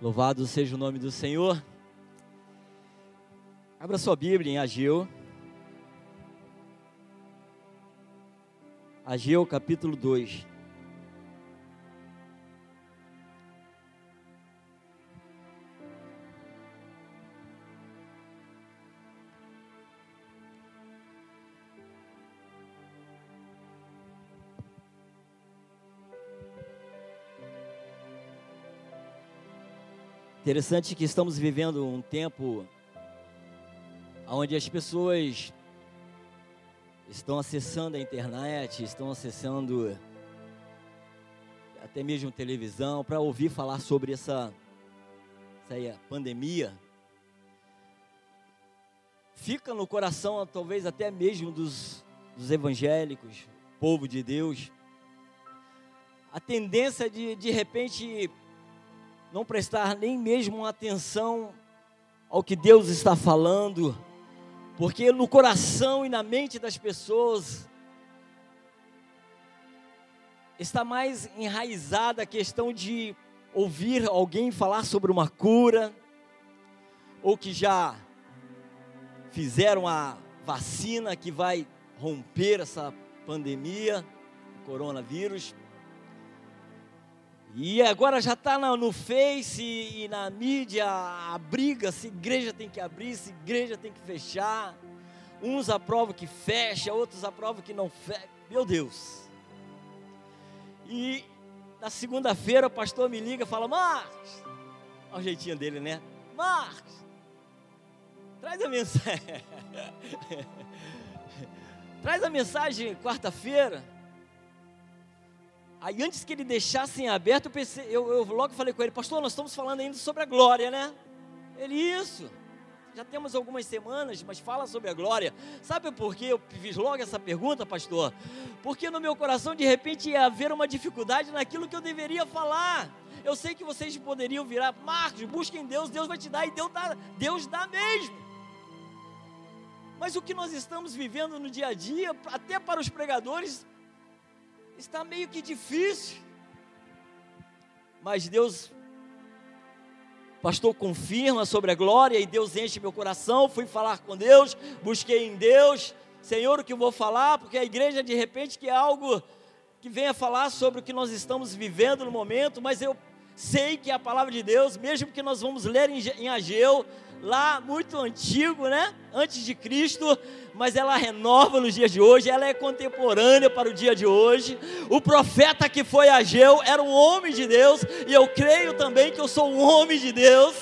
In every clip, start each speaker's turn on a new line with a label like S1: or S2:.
S1: Louvado seja o nome do Senhor. Abra sua Bíblia em Ageu. Ageu capítulo 2. Interessante que estamos vivendo um tempo onde as pessoas estão acessando a internet, estão acessando até mesmo televisão para ouvir falar sobre essa, essa pandemia. Fica no coração, talvez até mesmo dos, dos evangélicos, povo de Deus, a tendência de de repente não prestar nem mesmo atenção ao que Deus está falando, porque no coração e na mente das pessoas está mais enraizada a questão de ouvir alguém falar sobre uma cura, ou que já fizeram a vacina que vai romper essa pandemia, o coronavírus. E agora já está no Face e na mídia a briga se igreja tem que abrir, se igreja tem que fechar. Uns aprovam que fecha, outros aprovam que não fecha. Meu Deus. E na segunda-feira o pastor me liga e fala: Marcos, olha o jeitinho dele, né? Marcos, traz a mensagem. traz a mensagem quarta-feira. Aí antes que ele deixasse em aberto, eu, pensei, eu, eu logo falei com ele, pastor, nós estamos falando ainda sobre a glória, né? Ele, isso. Já temos algumas semanas, mas fala sobre a glória. Sabe por que eu fiz logo essa pergunta, pastor? Porque no meu coração, de repente, ia haver uma dificuldade naquilo que eu deveria falar. Eu sei que vocês poderiam virar, Marcos, busquem Deus, Deus vai te dar, e Deus dá, Deus dá mesmo. Mas o que nós estamos vivendo no dia a dia, até para os pregadores, está meio que difícil. Mas Deus, pastor, confirma sobre a glória e Deus enche meu coração. Fui falar com Deus, busquei em Deus, Senhor, o que eu vou falar, porque a igreja de repente que é algo que venha falar sobre o que nós estamos vivendo no momento, mas eu sei que é a palavra de Deus, mesmo que nós vamos ler em Ageu, lá muito antigo, né? Antes de Cristo, mas ela renova nos dias de hoje, ela é contemporânea para o dia de hoje. O profeta que foi Ageu era um homem de Deus, e eu creio também que eu sou um homem de Deus.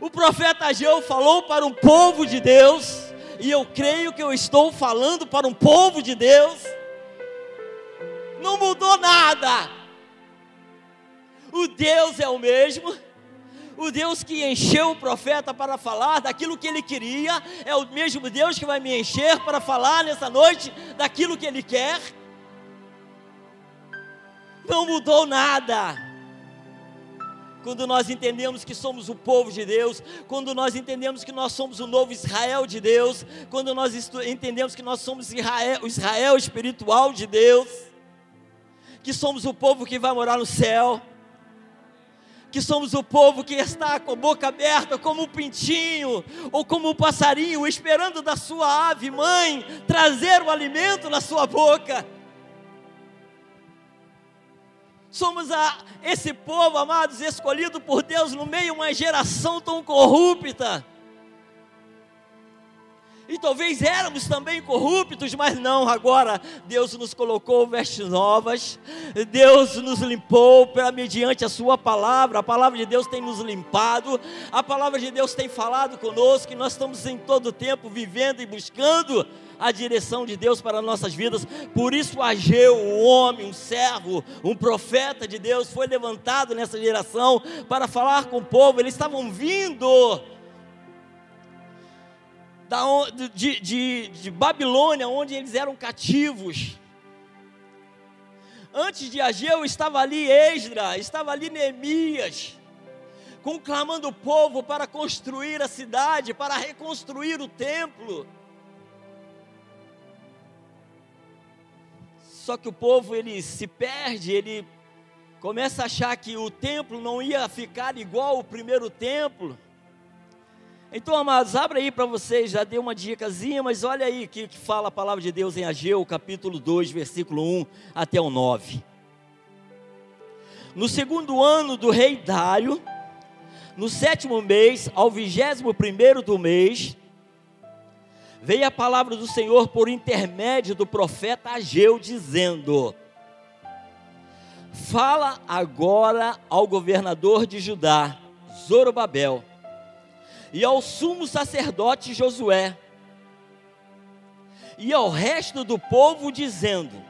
S1: O profeta Ageu falou para um povo de Deus, e eu creio que eu estou falando para um povo de Deus. Não mudou nada. O Deus é o mesmo o Deus que encheu o profeta para falar daquilo que ele queria, é o mesmo Deus que vai me encher para falar nessa noite daquilo que ele quer. Não mudou nada. Quando nós entendemos que somos o povo de Deus, quando nós entendemos que nós somos o novo Israel de Deus, quando nós entendemos que nós somos Israel, o Israel espiritual de Deus, que somos o povo que vai morar no céu que somos o povo que está com a boca aberta, como um pintinho ou como um passarinho, esperando da sua ave mãe trazer o alimento na sua boca. Somos a, esse povo, amados, escolhido por Deus no meio de uma geração tão corrupta e talvez éramos também corruptos, mas não, agora Deus nos colocou vestes novas, Deus nos limpou pela mediante a sua palavra, a palavra de Deus tem nos limpado, a palavra de Deus tem falado conosco, e nós estamos em todo tempo vivendo e buscando a direção de Deus para nossas vidas. Por isso Ageu, um homem, um servo, um profeta de Deus, foi levantado nessa geração para falar com o povo. Eles estavam vindo da, de, de, de Babilônia, onde eles eram cativos. Antes de Ageu estava ali Esdra, estava ali Neemias, conclamando o povo para construir a cidade, para reconstruir o templo. Só que o povo ele se perde, ele começa a achar que o templo não ia ficar igual o primeiro templo. Então, amados, abre aí para vocês, já dei uma dicasinha, mas olha aí que, que fala a palavra de Deus em Ageu, capítulo 2, versículo 1 até o 9. No segundo ano do rei Dário, no sétimo mês, ao vigésimo primeiro do mês, veio a palavra do Senhor por intermédio do profeta Ageu, dizendo: Fala agora ao governador de Judá, Zorobabel, e ao sumo sacerdote Josué, e ao resto do povo, dizendo: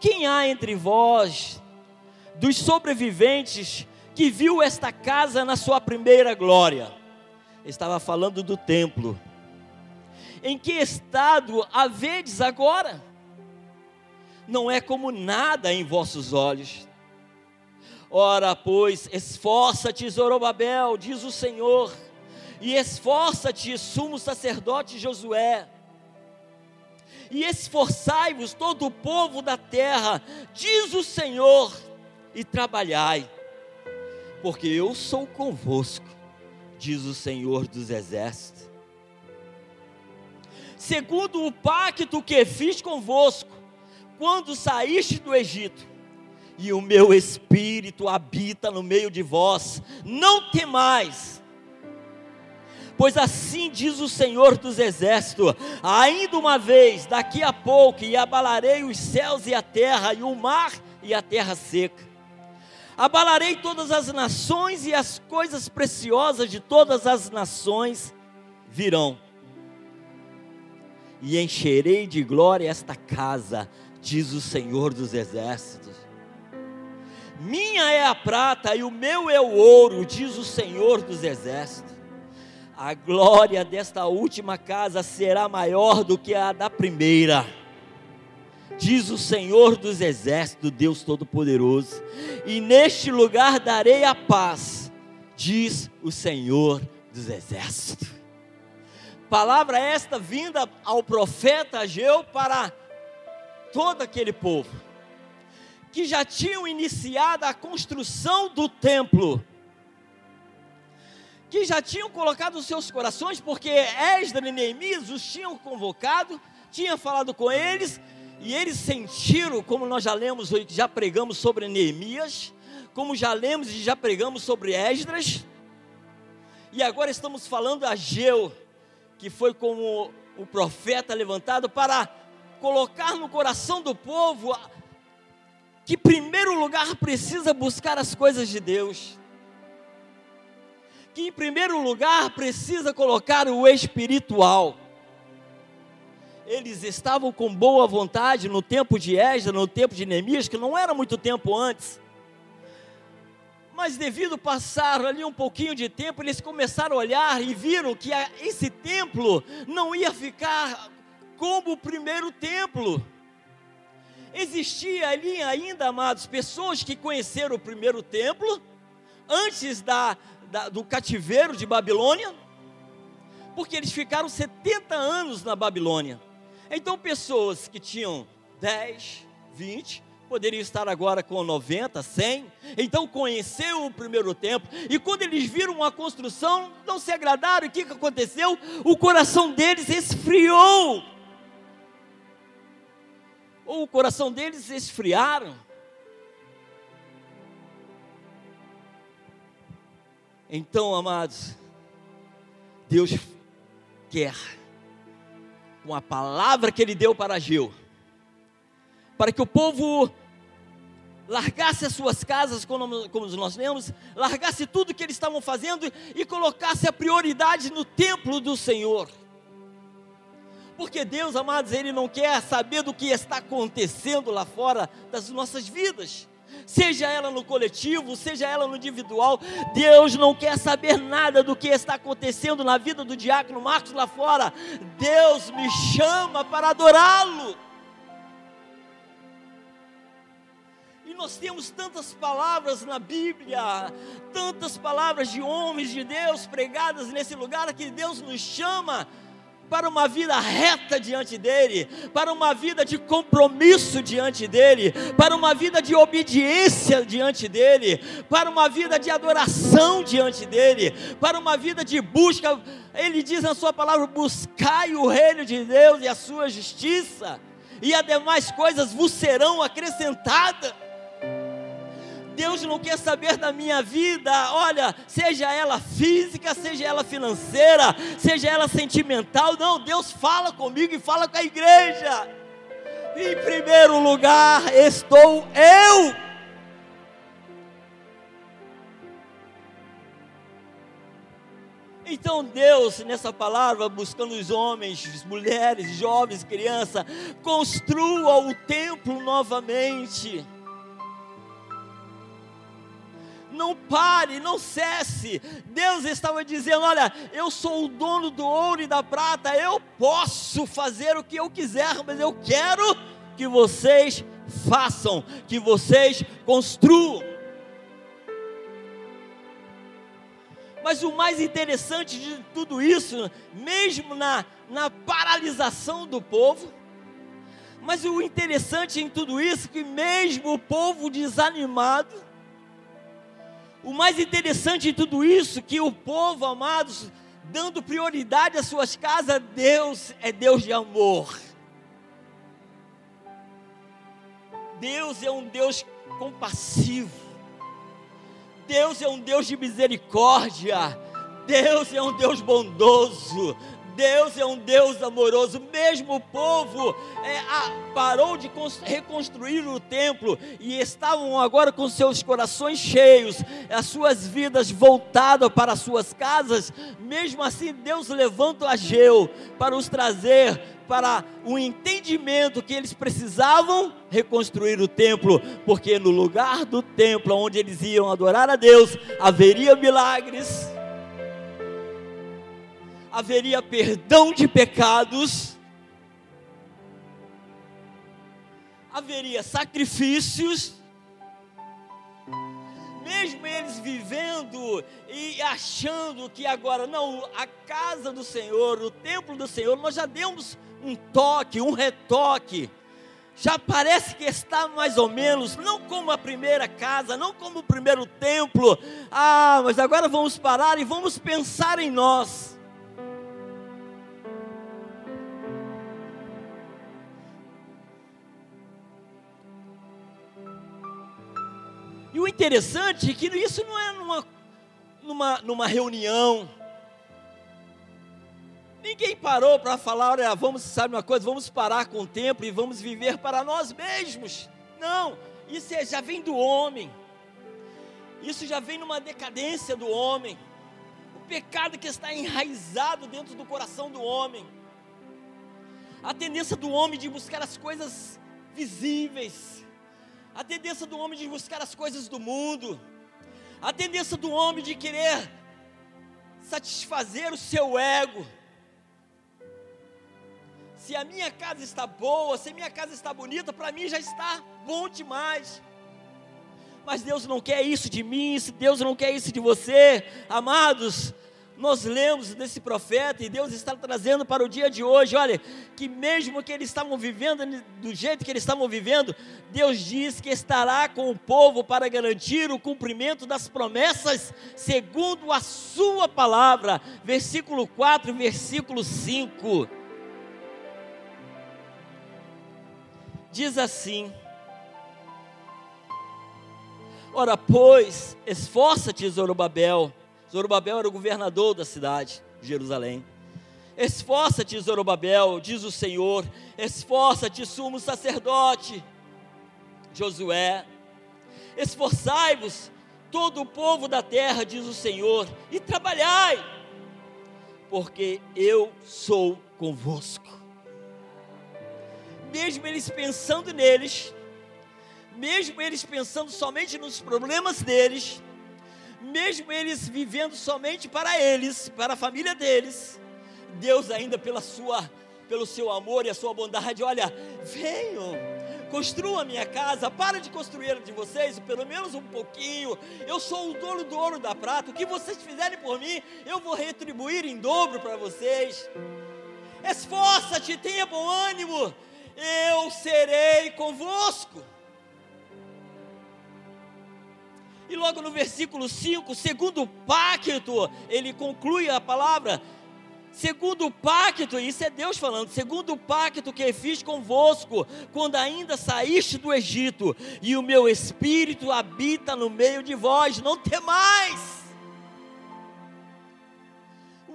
S1: Quem há entre vós, dos sobreviventes, que viu esta casa na sua primeira glória? Estava falando do templo. Em que estado a vedes agora? Não é como nada em vossos olhos. Ora, pois, esforça-te, Zorobabel, diz o Senhor, e esforça-te, sumo sacerdote Josué, e esforçai-vos todo o povo da terra, diz o Senhor, e trabalhai, porque eu sou convosco, diz o Senhor dos exércitos. Segundo o pacto que fiz convosco, quando saíste do Egito, e o meu espírito habita no meio de vós, não temais, pois assim diz o Senhor dos Exércitos: ainda uma vez, daqui a pouco, e abalarei os céus e a terra, e o mar e a terra seca. Abalarei todas as nações, e as coisas preciosas de todas as nações virão. E encherei de glória esta casa, diz o Senhor dos Exércitos. Minha é a prata e o meu é o ouro, diz o Senhor dos Exércitos. A glória desta última casa será maior do que a da primeira, diz o Senhor dos Exércitos, Deus Todo-Poderoso. E neste lugar darei a paz, diz o Senhor dos Exércitos. Palavra esta vinda ao profeta Ageu para todo aquele povo que já tinham iniciado a construção do templo, que já tinham colocado os seus corações, porque Esdras e Neemias os tinham convocado, tinha falado com eles, e eles sentiram, como nós já lemos, já pregamos sobre Neemias, como já lemos e já pregamos sobre Esdras, e agora estamos falando a Geu, que foi como o profeta levantado para colocar no coração do povo que, em primeiro lugar, precisa buscar as coisas de Deus, que, em primeiro lugar, precisa colocar o espiritual. Eles estavam com boa vontade no tempo de Esdras, no tempo de Neemias, que não era muito tempo antes. Mas devido passar ali um pouquinho de tempo, eles começaram a olhar e viram que esse templo não ia ficar como o primeiro templo. Existia ali ainda, amados, pessoas que conheceram o primeiro templo antes da, da, do cativeiro de Babilônia, porque eles ficaram 70 anos na Babilônia. Então, pessoas que tinham 10, 20, poderiam estar agora com 90, 100. Então conheceu o primeiro templo. E quando eles viram a construção, não se agradaram. E o que aconteceu? O coração deles esfriou ou o coração deles esfriaram. Então, amados, Deus quer, com a palavra que Ele deu para Ageu, para que o povo largasse as suas casas, como, como nós lemos, largasse tudo que eles estavam fazendo e colocasse a prioridade no templo do Senhor. Porque Deus, amados, Ele não quer saber do que está acontecendo lá fora das nossas vidas. Seja ela no coletivo, seja ela no individual, Deus não quer saber nada do que está acontecendo na vida do diácono Marcos lá fora. Deus me chama para adorá-lo. E nós temos tantas palavras na Bíblia, tantas palavras de homens de Deus pregadas nesse lugar que Deus nos chama para uma vida reta diante dEle, para uma vida de compromisso diante dEle, para uma vida de obediência diante dEle, para uma vida de adoração diante dEle, para uma vida de busca. Ele diz na Sua palavra: buscai o reino de Deus e a Sua justiça, e as demais coisas vos serão acrescentadas. Deus não quer saber da minha vida, olha, seja ela física, seja ela financeira, seja ela sentimental, não, Deus fala comigo e fala com a igreja. Em primeiro lugar estou eu. Então Deus, nessa palavra, buscando os homens, mulheres, jovens, crianças, construa o templo novamente não pare, não cesse. Deus estava dizendo: Olha, eu sou o dono do ouro e da prata, eu posso fazer o que eu quiser, mas eu quero que vocês façam, que vocês construam. Mas o mais interessante de tudo isso, mesmo na, na paralisação do povo, mas o interessante em tudo isso, que mesmo o povo desanimado, o mais interessante de tudo isso, que o povo, amados, dando prioridade às suas casas, Deus é Deus de amor. Deus é um Deus compassivo. Deus é um Deus de misericórdia. Deus é um Deus bondoso. Deus é um Deus amoroso, mesmo o povo é, a, parou de reconstruir o templo e estavam agora com seus corações cheios, as suas vidas voltadas para as suas casas, mesmo assim Deus levanta Ageu para os trazer para o entendimento que eles precisavam reconstruir o templo, porque no lugar do templo onde eles iam adorar a Deus, haveria milagres haveria perdão de pecados, haveria sacrifícios, mesmo eles vivendo e achando que agora, não, a casa do Senhor, o templo do Senhor, nós já demos um toque, um retoque, já parece que está mais ou menos, não como a primeira casa, não como o primeiro templo, ah, mas agora vamos parar e vamos pensar em nós. O interessante é que isso não é numa, numa, numa reunião. Ninguém parou para falar, olha, vamos, sabe uma coisa, vamos parar com o tempo e vamos viver para nós mesmos. Não, isso é, já vem do homem. Isso já vem numa decadência do homem. O pecado que está enraizado dentro do coração do homem. A tendência do homem de buscar as coisas visíveis, a tendência do homem de buscar as coisas do mundo, a tendência do homem de querer satisfazer o seu ego. Se a minha casa está boa, se a minha casa está bonita, para mim já está bom demais. Mas Deus não quer isso de mim, se Deus não quer isso de você, amados, nós lemos desse profeta e Deus está trazendo para o dia de hoje, olha, que mesmo que eles estavam vivendo do jeito que eles estavam vivendo, Deus diz que estará com o povo para garantir o cumprimento das promessas, segundo a sua palavra. Versículo 4, versículo 5. Diz assim: Ora, pois, esforça-te, Zorobabel Zorobabel era o governador da cidade de Jerusalém. Esforça-te, Zorobabel, diz o Senhor, esforça-te, sumo sacerdote, Josué. Esforçai-vos, todo o povo da terra, diz o Senhor, e trabalhai, porque eu sou convosco. Mesmo eles pensando neles, mesmo eles pensando somente nos problemas deles, mesmo eles vivendo somente para eles, para a família deles, Deus ainda pela sua, pelo seu amor e a sua bondade, olha, venham, construa a minha casa, para de construir a de vocês, pelo menos um pouquinho. Eu sou o dono do ouro da prata. O que vocês fizerem por mim, eu vou retribuir em dobro para vocês. esforça-te, tenha bom ânimo, eu serei convosco. E logo no versículo 5, segundo pacto, ele conclui a palavra, segundo o pacto, isso é Deus falando, segundo o pacto que fiz convosco, quando ainda saíste do Egito, e o meu espírito habita no meio de vós, não temais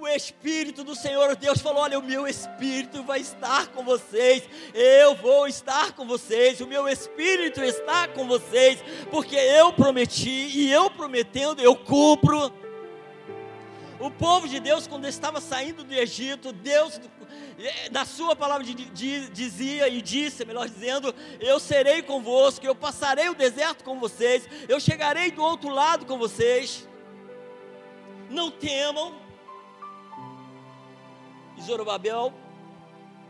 S1: o Espírito do Senhor Deus falou: Olha, o meu Espírito vai estar com vocês, eu vou estar com vocês, o meu Espírito está com vocês, porque eu prometi e eu prometendo, eu cumpro. O povo de Deus, quando estava saindo do Egito, Deus, eh, na Sua palavra, dizia e disse, melhor dizendo: Eu serei convosco, eu passarei o deserto com vocês, eu chegarei do outro lado com vocês. Não temam, e Zorobabel,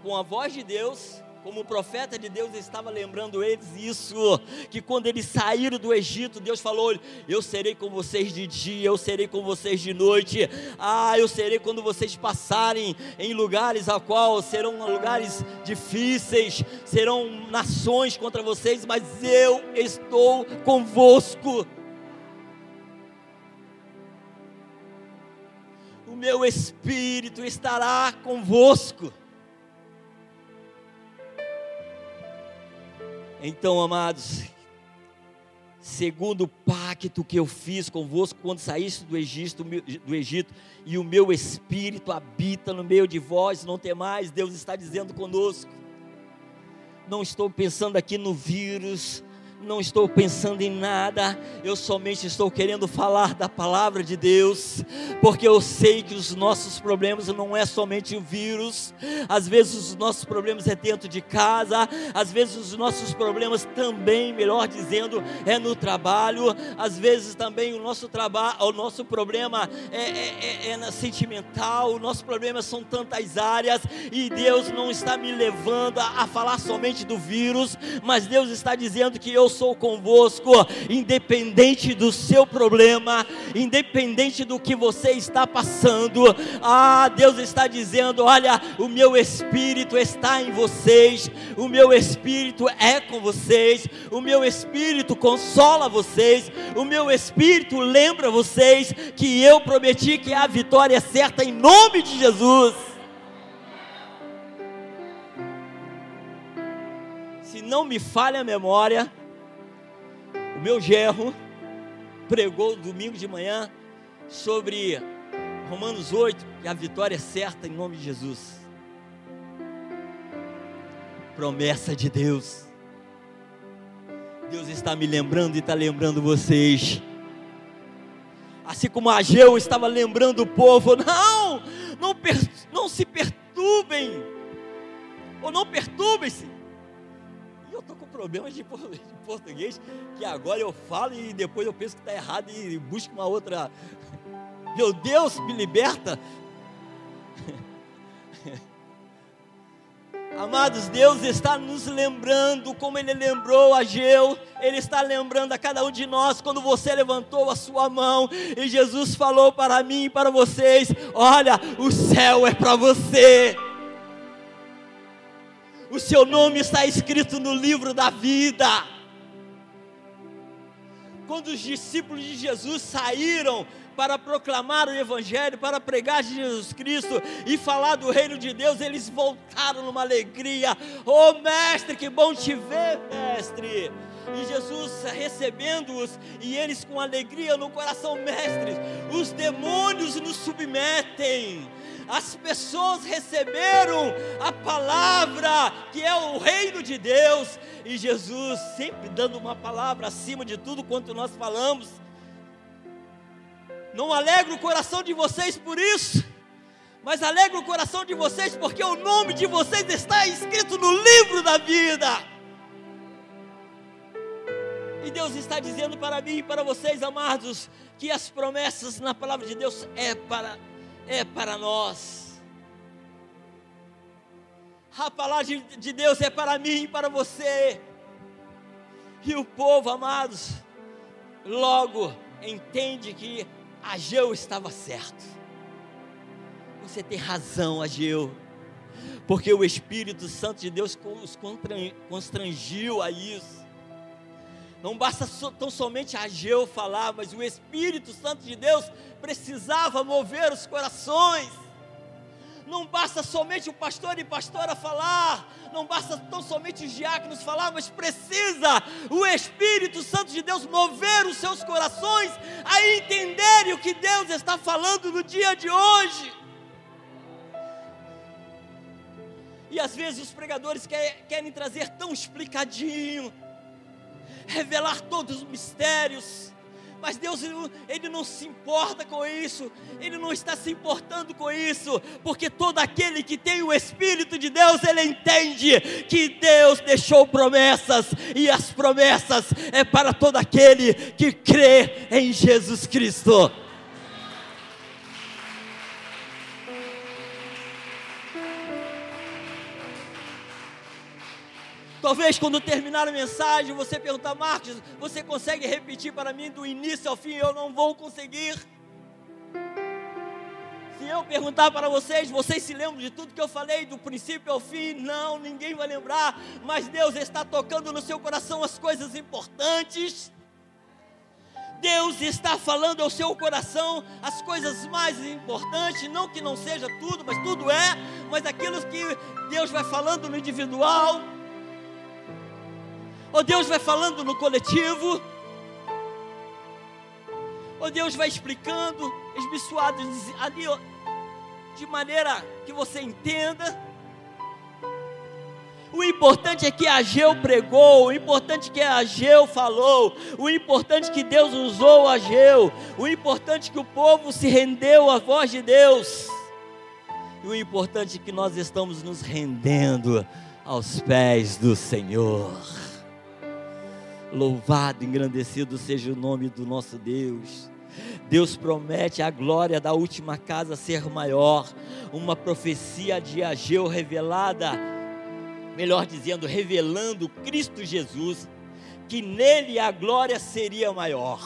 S1: com a voz de Deus, como profeta de Deus estava lembrando eles isso, que quando eles saíram do Egito, Deus falou: Eu serei com vocês de dia, eu serei com vocês de noite. Ah, eu serei quando vocês passarem em lugares a qual serão lugares difíceis, serão nações contra vocês, mas eu estou convosco. Meu espírito estará convosco. Então, amados, segundo o pacto que eu fiz convosco quando saíste do Egito, do Egito, e o meu espírito habita no meio de vós, não tem mais, Deus está dizendo conosco. Não estou pensando aqui no vírus, não estou pensando em nada, eu somente estou querendo falar da palavra de Deus, porque eu sei que os nossos problemas não é somente o vírus, às vezes os nossos problemas é dentro de casa, às vezes os nossos problemas também, melhor dizendo, é no trabalho, às vezes também o nosso trabalho, o nosso problema é, é, é, é sentimental, o nosso problema são tantas áreas, e Deus não está me levando a, a falar somente do vírus, mas Deus está dizendo que eu eu sou convosco, independente do seu problema, independente do que você está passando. Ah, Deus está dizendo: olha, o meu espírito está em vocês, o meu espírito é com vocês, o meu espírito consola vocês, o meu espírito lembra vocês que eu prometi que a vitória é certa em nome de Jesus. Se não me falha a memória, o meu gerro pregou domingo de manhã sobre Romanos 8, que a vitória é certa em nome de Jesus. Promessa de Deus. Deus está me lembrando e está lembrando vocês. Assim como Ageu estava lembrando o povo, não, não, não se perturbem, ou não perturbem-se problemas de português que agora eu falo e depois eu penso que está errado e busco uma outra. Meu Deus, me liberta. Amados, Deus está nos lembrando, como Ele lembrou a Geu, Ele está lembrando a cada um de nós quando você levantou a sua mão e Jesus falou para mim e para vocês: Olha, o céu é para você o seu nome está escrito no livro da vida. Quando os discípulos de Jesus saíram para proclamar o Evangelho, para pregar Jesus Cristo e falar do reino de Deus, eles voltaram numa alegria. Oh, mestre, que bom te ver, mestre. E Jesus recebendo-os, e eles com alegria no coração, mestres, os demônios nos submetem as pessoas receberam a palavra que é o reino de Deus, e Jesus sempre dando uma palavra acima de tudo quanto nós falamos. Não alegra o coração de vocês por isso, mas alegra o coração de vocês porque o nome de vocês está escrito no livro da vida. E Deus está dizendo para mim e para vocês, amados, que as promessas na palavra de Deus é para é para nós. A palavra de Deus é para mim e para você. E o povo, amados, logo entende que Ageu estava certo. Você tem razão, Ageu. porque o Espírito Santo de Deus os constrangiu a isso. Não basta tão somente Ageu falar, mas o Espírito Santo de Deus precisava mover os corações. Não basta somente o pastor e pastora falar, não basta tão somente os diáconos falar, mas precisa o Espírito Santo de Deus mover os seus corações a entenderem o que Deus está falando no dia de hoje. E às vezes os pregadores querem trazer tão explicadinho, revelar todos os mistérios, mas Deus, Ele não se importa com isso, Ele não está se importando com isso, porque todo aquele que tem o Espírito de Deus, ele entende que Deus deixou promessas, e as promessas é para todo aquele que crê em Jesus Cristo. Talvez quando terminar a mensagem você perguntar, Marcos, você consegue repetir para mim do início ao fim? Eu não vou conseguir. Se eu perguntar para vocês, vocês se lembram de tudo que eu falei, do princípio ao fim? Não, ninguém vai lembrar, mas Deus está tocando no seu coração as coisas importantes. Deus está falando ao seu coração as coisas mais importantes, não que não seja tudo, mas tudo é, mas aquilo que Deus vai falando no individual ou Deus vai falando no coletivo, ou Deus vai explicando, esbiçoado ali, de maneira que você entenda. O importante é que Ageu pregou, o importante é que Ageu falou, o importante é que Deus usou Ageu, o importante é que o povo se rendeu à voz de Deus, e o importante é que nós estamos nos rendendo aos pés do Senhor. Louvado, engrandecido seja o nome do nosso Deus. Deus promete a glória da última casa ser maior, uma profecia de Ageu revelada, melhor dizendo, revelando Cristo Jesus, que nele a glória seria maior.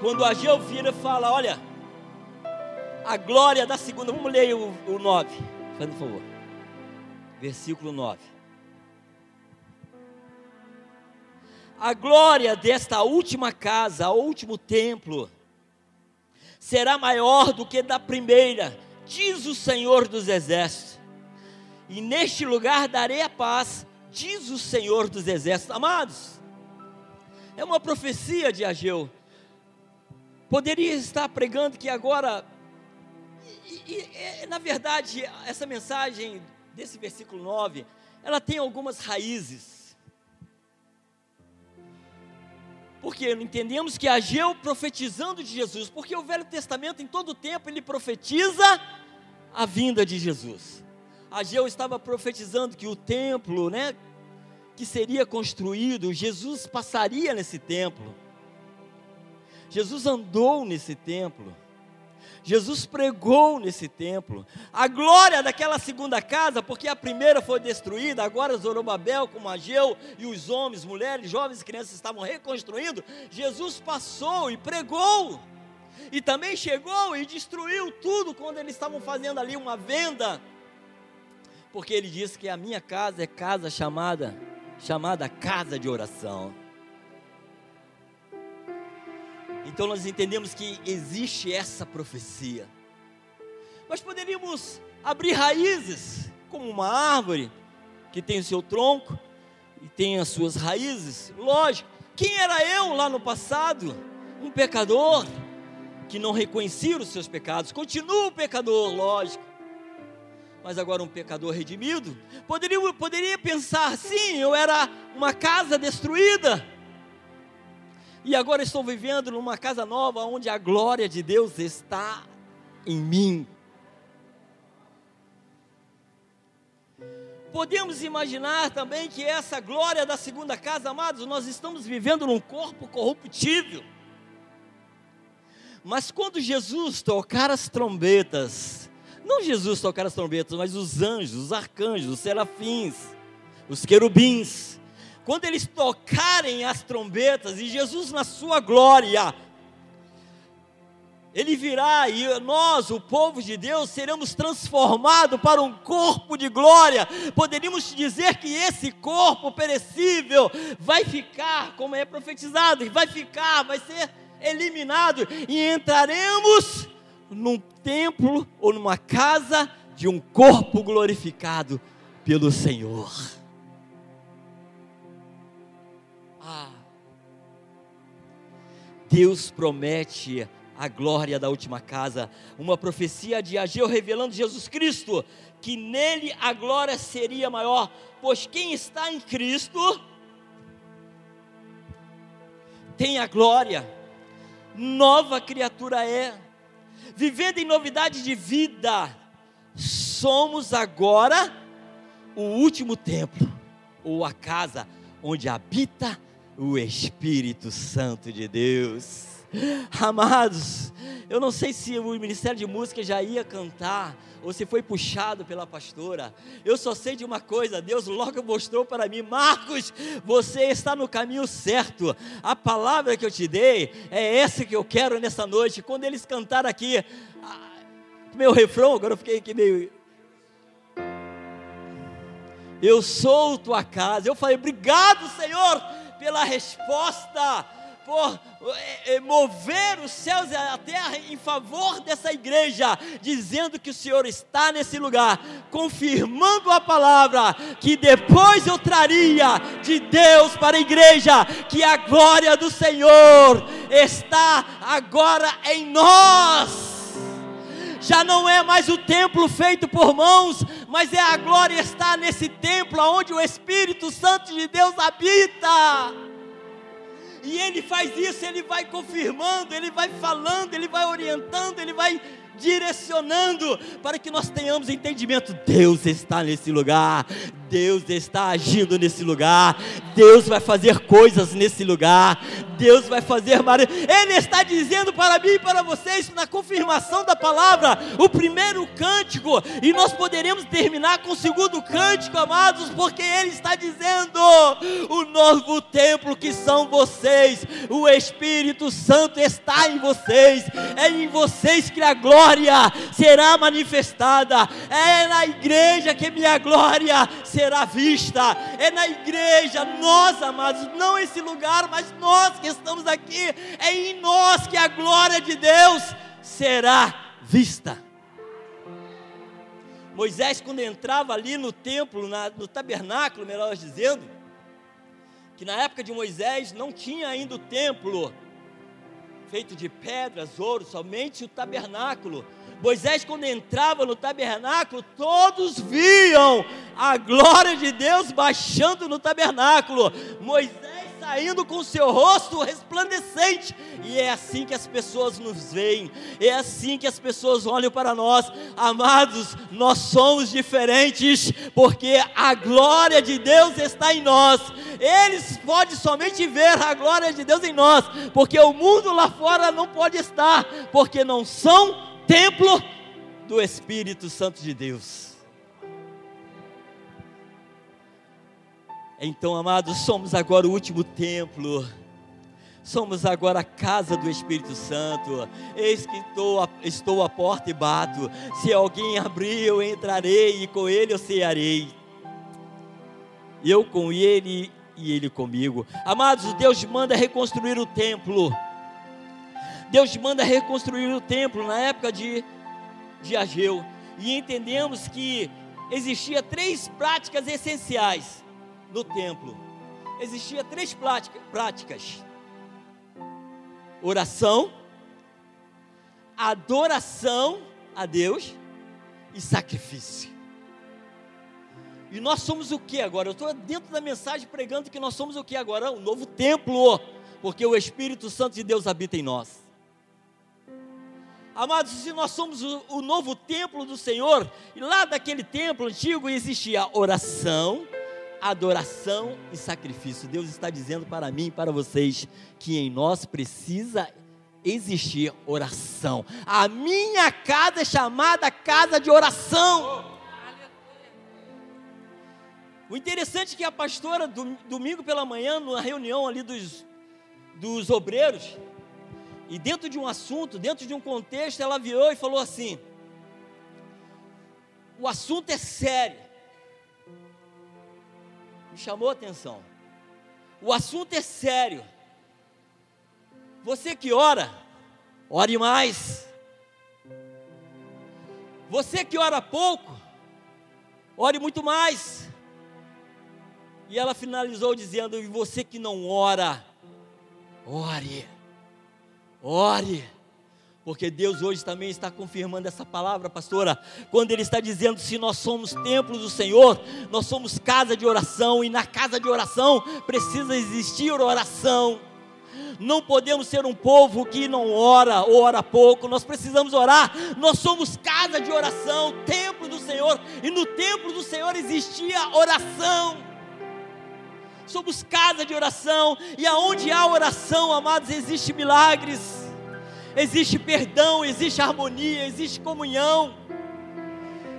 S1: Quando Ageu vira e fala: Olha, a glória da segunda. Vamos ler o, o 9, por favor. Versículo 9. A glória desta última casa, o último templo, será maior do que da primeira, diz o Senhor dos Exércitos. E neste lugar darei a paz, diz o Senhor dos Exércitos. Amados, é uma profecia de Ageu. Poderia estar pregando que agora e, e, na verdade, essa mensagem desse versículo 9, ela tem algumas raízes. Porque entendemos que Ageu profetizando de Jesus, porque o Velho Testamento em todo o tempo ele profetiza a vinda de Jesus. Ageu estava profetizando que o templo, né, que seria construído, Jesus passaria nesse templo. Jesus andou nesse templo. Jesus pregou nesse templo. A glória daquela segunda casa, porque a primeira foi destruída, agora Zorobabel, com Ageu e os homens, mulheres, jovens e crianças estavam reconstruindo. Jesus passou e pregou. E também chegou e destruiu tudo quando eles estavam fazendo ali uma venda. Porque ele disse que a minha casa é casa chamada chamada casa de oração. Então nós entendemos que existe essa profecia. Mas poderíamos abrir raízes, como uma árvore que tem o seu tronco e tem as suas raízes. Lógico, quem era eu lá no passado? Um pecador que não reconhecia os seus pecados. Continua um pecador, lógico. Mas agora um pecador redimido. Poderia, poderia pensar, sim, eu era uma casa destruída e agora estou vivendo numa casa nova onde a glória de Deus está em mim. Podemos imaginar também que essa glória da segunda casa, amados, nós estamos vivendo num corpo corruptível. Mas quando Jesus tocar as trombetas, não Jesus tocar as trombetas, mas os anjos, os arcanjos, os serafins, os querubins, quando eles tocarem as trombetas e Jesus na sua glória Ele virá e nós, o povo de Deus, seremos transformados para um corpo de glória. Poderíamos dizer que esse corpo perecível vai ficar, como é profetizado, vai ficar, vai ser eliminado e entraremos num templo ou numa casa de um corpo glorificado pelo Senhor. Ah, Deus promete a glória da última casa, uma profecia de Ageu revelando Jesus Cristo, que nele a glória seria maior, pois quem está em Cristo tem a glória, nova criatura é, vivendo em novidade de vida, somos agora o último templo, ou a casa onde habita o Espírito Santo de Deus. Amados, eu não sei se o Ministério de Música já ia cantar ou se foi puxado pela pastora. Eu só sei de uma coisa: Deus logo mostrou para mim, Marcos, você está no caminho certo. A palavra que eu te dei é essa que eu quero nessa noite. Quando eles cantaram aqui, meu refrão, agora eu fiquei aqui meio. Eu sou tua casa. Eu falei, obrigado, Senhor, pela resposta por é, é, mover os céus e a terra em favor dessa igreja, dizendo que o Senhor está nesse lugar, confirmando a palavra que depois eu traria de Deus para a igreja, que a glória do Senhor está agora em nós. Já não é mais o templo feito por mãos, mas é a glória está nesse templo onde o Espírito Santo de Deus habita. E ele faz isso, ele vai confirmando, ele vai falando, ele vai orientando, ele vai direcionando para que nós tenhamos entendimento. Deus está nesse lugar, Deus está agindo nesse lugar, Deus vai fazer coisas nesse lugar, Deus vai fazer maravilhas. Ele está dizendo para mim e para vocês, na confirmação da palavra, o primeiro cântico, e nós poderemos terminar com o segundo cântico, amados, porque Ele está dizendo: o novo templo que são vocês, o Espírito Santo está em vocês, é em vocês que a glória será manifestada, é na igreja que minha glória será vista, é na igreja, nós, amados, não esse lugar, mas nós que estamos aqui, é em nós que a glória de Deus será vista. Moisés, quando entrava ali no templo, na, no tabernáculo, melhor dizendo, que na época de Moisés não tinha ainda o templo feito de pedras, ouro, somente o tabernáculo. Moisés, quando entrava no tabernáculo, todos viam a glória de Deus baixando no tabernáculo. Moisés saindo com seu rosto resplandecente. E é assim que as pessoas nos veem, é assim que as pessoas olham para nós. Amados, nós somos diferentes, porque a glória de Deus está em nós. Eles podem somente ver a glória de Deus em nós, porque o mundo lá fora não pode estar, porque não são templo do Espírito Santo de Deus. Então, amados, somos agora o último templo. Somos agora a casa do Espírito Santo. Eis que estou, estou à porta e bato. Se alguém abrir, eu entrarei e com ele eu cearei. Eu com ele e ele comigo. Amados, Deus manda reconstruir o templo. Deus manda reconstruir o templo na época de, de Ageu. E entendemos que existia três práticas essenciais no templo, existia três práticas: oração, adoração a Deus e sacrifício. E nós somos o que agora? Eu estou dentro da mensagem pregando que nós somos o que agora? O novo templo, porque o Espírito Santo de Deus habita em nós. Amados, se nós somos o, o novo templo do Senhor, e lá daquele templo antigo existia oração, adoração e sacrifício. Deus está dizendo para mim e para vocês que em nós precisa existir oração. A minha casa é chamada casa de oração. O interessante é que a pastora, domingo pela manhã, numa reunião ali dos, dos obreiros, E dentro de um assunto, dentro de um contexto, ela virou e falou assim: o assunto é sério. Me chamou a atenção. O assunto é sério. Você que ora, ore mais. Você que ora pouco, ore muito mais. E ela finalizou dizendo: E você que não ora, ore, ore. Porque Deus hoje também está confirmando essa palavra, pastora, quando Ele está dizendo: se nós somos templos do Senhor, nós somos casa de oração, e na casa de oração precisa existir oração. Não podemos ser um povo que não ora ou ora pouco, nós precisamos orar. Nós somos casa de oração, templo do Senhor, e no templo do Senhor existia oração. Somos casa de oração, e aonde há oração, amados, existe milagres existe perdão, existe harmonia, existe comunhão.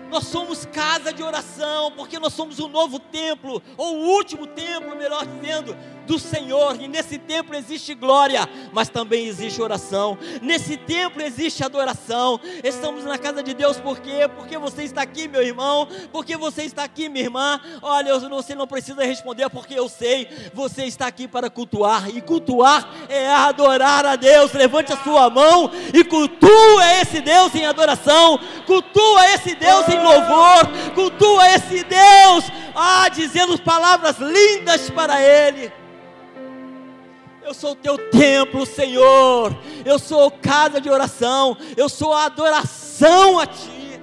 S1: Nós somos casa de oração, porque nós somos o novo templo, ou o último templo, melhor dizendo, do Senhor, e nesse templo existe glória, mas também existe oração. Nesse templo existe adoração. Estamos na casa de Deus por quê? Porque você está aqui, meu irmão, porque você está aqui, minha irmã. Olha, você não precisa responder porque eu sei, você está aqui para cultuar, e cultuar é adorar a Deus. Levante a sua mão e cultua esse Deus em adoração, cultua esse Deus em louvor, cultua esse Deus, ah, dizendo palavras lindas para Ele. Eu sou o teu templo, Senhor. Eu sou casa de oração. Eu sou a adoração a Ti.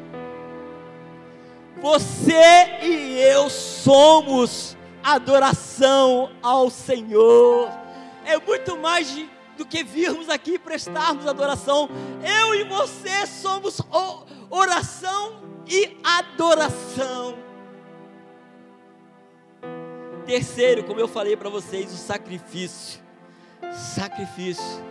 S1: Você e eu somos adoração ao Senhor. É muito mais de, do que virmos aqui e prestarmos adoração. Eu e você somos oração e adoração. Terceiro, como eu falei para vocês, o sacrifício sacrifício,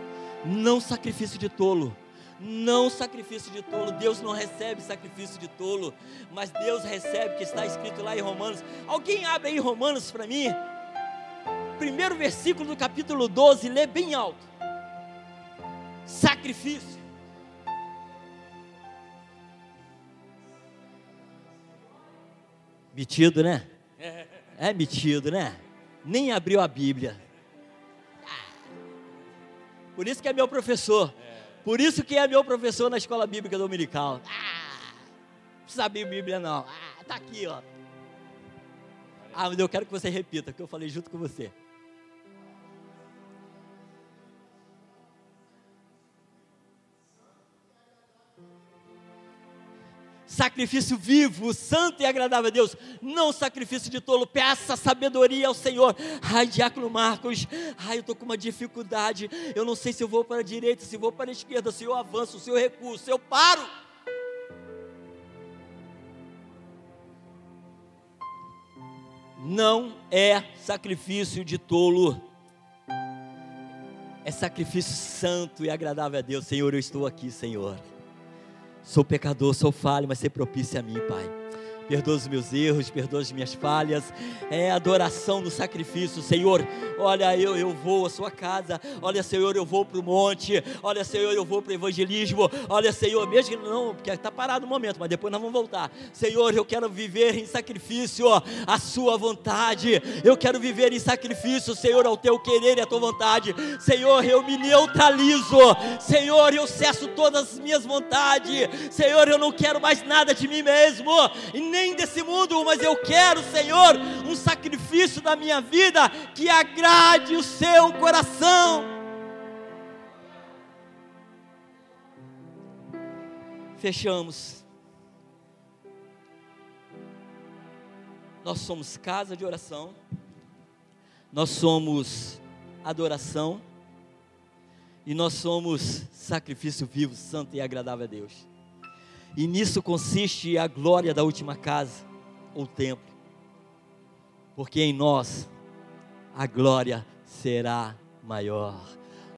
S1: não sacrifício de tolo. Não sacrifício de tolo, Deus não recebe sacrifício de tolo, mas Deus recebe que está escrito lá em Romanos. Alguém abre aí Romanos para mim? Primeiro versículo do capítulo 12, lê bem alto. Sacrifício. Metido, né? É metido, né? Nem abriu a Bíblia. Por isso que é meu professor. Por isso que é meu professor na escola bíblica dominical. Ah, não precisa abrir Bíblia não. Ah, tá aqui, ó. Ah, mas eu quero que você repita, que eu falei junto com você. Sacrifício vivo, santo e agradável a Deus, não sacrifício de tolo. Peça sabedoria ao Senhor. Ai, Diácono Marcos, ai, eu estou com uma dificuldade. Eu não sei se eu vou para a direita, se vou para a esquerda, se eu avanço, se eu recuo, se eu paro. Não é sacrifício de tolo. É sacrifício santo e agradável a Deus. Senhor, eu estou aqui, Senhor. Sou pecador, sou falho, mas ser propício a mim, Pai perdoa os meus erros, perdoa as minhas falhas, é adoração no sacrifício, Senhor. Olha, eu, eu vou à sua casa, olha, Senhor, eu vou para o monte, olha, Senhor, eu vou para o evangelismo, olha, Senhor, mesmo que não, porque está parado um momento, mas depois nós vamos voltar. Senhor, eu quero viver em sacrifício a sua vontade, eu quero viver em sacrifício, Senhor, ao teu querer e à tua vontade. Senhor, eu me neutralizo, Senhor, eu cesso todas as minhas vontades, Senhor, eu não quero mais nada de mim mesmo, e nem nem desse mundo, mas eu quero, Senhor, um sacrifício da minha vida que agrade o seu coração. Fechamos. Nós somos casa de oração, nós somos adoração e nós somos sacrifício vivo, santo e agradável a Deus. E nisso consiste a glória da última casa, ou templo. Porque em nós a glória será maior.